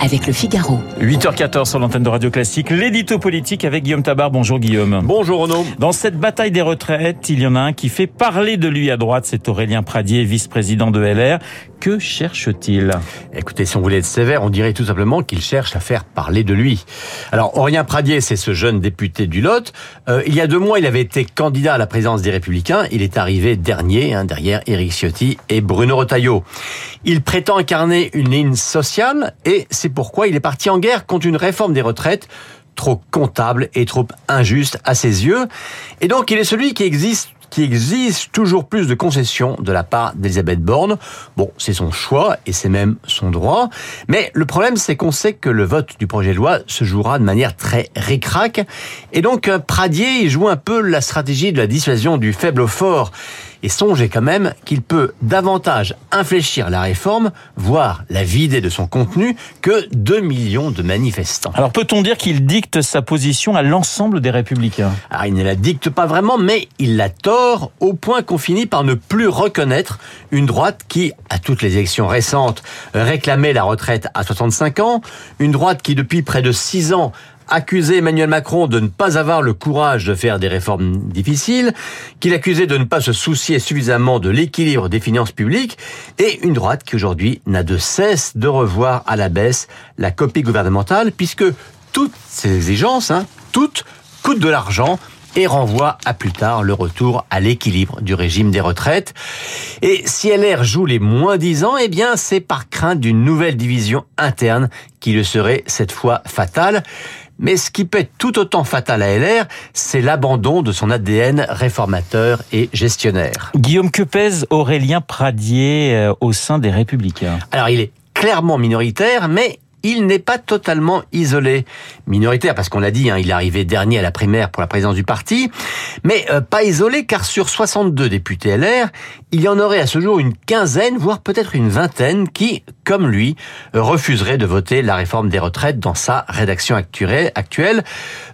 avec le Figaro. 8h14 sur l'antenne de Radio Classique, l'édito politique avec Guillaume Tabar. Bonjour Guillaume. Bonjour Renaud. Dans cette bataille des retraites, il y en a un qui fait parler de lui à droite, c'est Aurélien Pradier, vice-président de LR. Que cherche-t-il? Écoutez, si on voulait être sévère, on dirait tout simplement qu'il cherche à faire parler de lui. Alors, Aurélien Pradier, c'est ce jeune député du Lot. Euh, il y a deux mois, il avait été candidat à la présidence des Républicains. Il est arrivé dernier, hein, derrière Éric Ciotti et Bruno Retailleau. Il prétend incarner une ligne sociale et c'est pourquoi il est parti en guerre contre une réforme des retraites trop comptable et trop injuste à ses yeux. Et donc, il est celui qui existe qui exige toujours plus de concessions de la part d'Elisabeth Borne. Bon, c'est son choix et c'est même son droit. Mais le problème, c'est qu'on sait que le vote du projet de loi se jouera de manière très ricrac. Et donc, Pradier, joue un peu la stratégie de la dissuasion du faible au fort. Et songez quand même qu'il peut davantage infléchir la réforme, voire la vider de son contenu, que 2 millions de manifestants. Alors peut-on dire qu'il dicte sa position à l'ensemble des républicains? Ah, Il ne la dicte pas vraiment, mais il la tord au point qu'on finit par ne plus reconnaître une droite qui, à toutes les élections récentes, réclamait la retraite à 65 ans, une droite qui depuis près de 6 ans accusait Emmanuel Macron de ne pas avoir le courage de faire des réformes difficiles, qu'il accusait de ne pas se soucier suffisamment de l'équilibre des finances publiques, et une droite qui aujourd'hui n'a de cesse de revoir à la baisse la copie gouvernementale, puisque toutes ces exigences, hein, toutes, coûtent de l'argent et renvoient à plus tard le retour à l'équilibre du régime des retraites. Et si LR joue les moins 10 ans, eh bien c'est par crainte d'une nouvelle division interne qui le serait cette fois fatale. Mais ce qui peut être tout autant fatal à LR, c'est l'abandon de son ADN réformateur et gestionnaire. Guillaume, que pèse Aurélien Pradier euh, au sein des Républicains? Alors il est clairement minoritaire, mais il n'est pas totalement isolé. Minoritaire, parce qu'on l'a dit, hein, il est arrivé dernier à la primaire pour la présidence du parti, mais euh, pas isolé car sur 62 députés LR, il y en aurait à ce jour une quinzaine, voire peut-être une vingtaine, qui, comme lui, refuseraient de voter la réforme des retraites dans sa rédaction actuelle.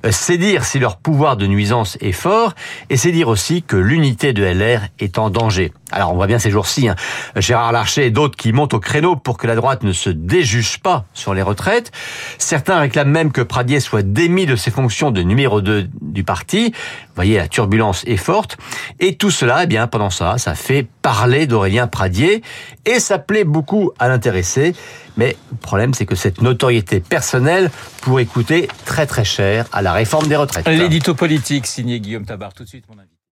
Euh, c'est dire si leur pouvoir de nuisance est fort, et c'est dire aussi que l'unité de LR est en danger. Alors on voit bien ces jours-ci, hein, Gérard Larcher et d'autres qui montent au créneau pour que la droite ne se déjuge pas sur les retraites. Certains réclament même que Pradier soit démis de ses fonctions de numéro 2 du parti. Vous voyez, la turbulence est forte. Et tout cela, eh bien, pendant ça, ça fait parler d'Aurélien Pradier et ça plaît beaucoup à l'intéressé. Mais le problème, c'est que cette notoriété personnelle pourrait coûter très très cher à la réforme des retraites. L'édito politique signé Guillaume Tabar. Tout de suite, mon avis.